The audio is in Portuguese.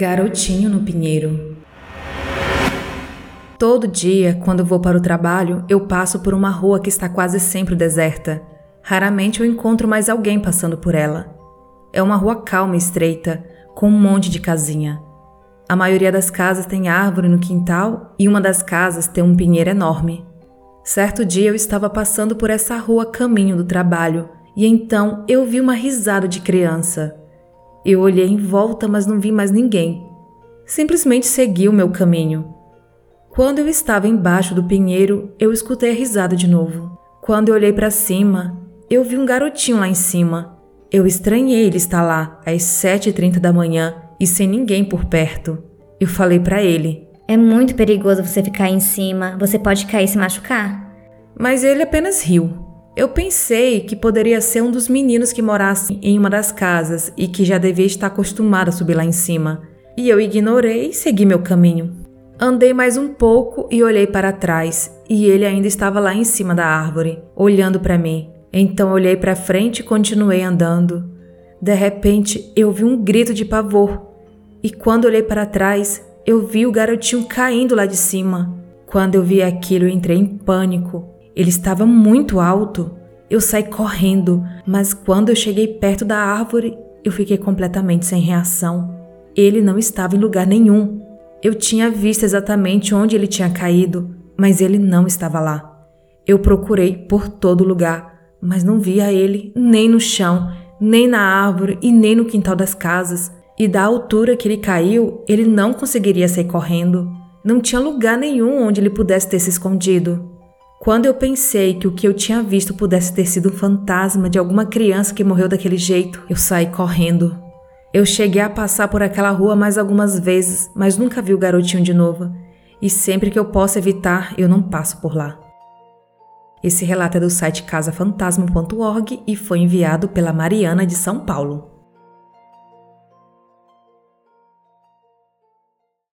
Garotinho no Pinheiro. Todo dia, quando vou para o trabalho, eu passo por uma rua que está quase sempre deserta. Raramente eu encontro mais alguém passando por ela. É uma rua calma e estreita, com um monte de casinha. A maioria das casas tem árvore no quintal e uma das casas tem um pinheiro enorme. Certo dia eu estava passando por essa rua caminho do trabalho e então eu vi uma risada de criança. Eu olhei em volta, mas não vi mais ninguém. Simplesmente segui o meu caminho. Quando eu estava embaixo do pinheiro, eu escutei a risada de novo. Quando eu olhei para cima, eu vi um garotinho lá em cima. Eu estranhei ele estar lá às 7h30 da manhã e sem ninguém por perto. Eu falei para ele: É muito perigoso você ficar em cima, você pode cair e se machucar. Mas ele apenas riu. Eu pensei que poderia ser um dos meninos que morasse em uma das casas e que já devia estar acostumado a subir lá em cima. E eu ignorei e segui meu caminho. Andei mais um pouco e olhei para trás, e ele ainda estava lá em cima da árvore, olhando para mim. Então olhei para frente e continuei andando. De repente, eu vi um grito de pavor. E quando olhei para trás, eu vi o garotinho caindo lá de cima. Quando eu vi aquilo, eu entrei em pânico. Ele estava muito alto. Eu saí correndo, mas quando eu cheguei perto da árvore, eu fiquei completamente sem reação. Ele não estava em lugar nenhum. Eu tinha visto exatamente onde ele tinha caído, mas ele não estava lá. Eu procurei por todo lugar, mas não via ele nem no chão, nem na árvore e nem no quintal das casas. E da altura que ele caiu, ele não conseguiria sair correndo. Não tinha lugar nenhum onde ele pudesse ter se escondido. Quando eu pensei que o que eu tinha visto pudesse ter sido um fantasma de alguma criança que morreu daquele jeito, eu saí correndo. Eu cheguei a passar por aquela rua mais algumas vezes, mas nunca vi o garotinho de novo. E sempre que eu posso evitar, eu não passo por lá. Esse relato é do site casafantasma.org e foi enviado pela Mariana de São Paulo.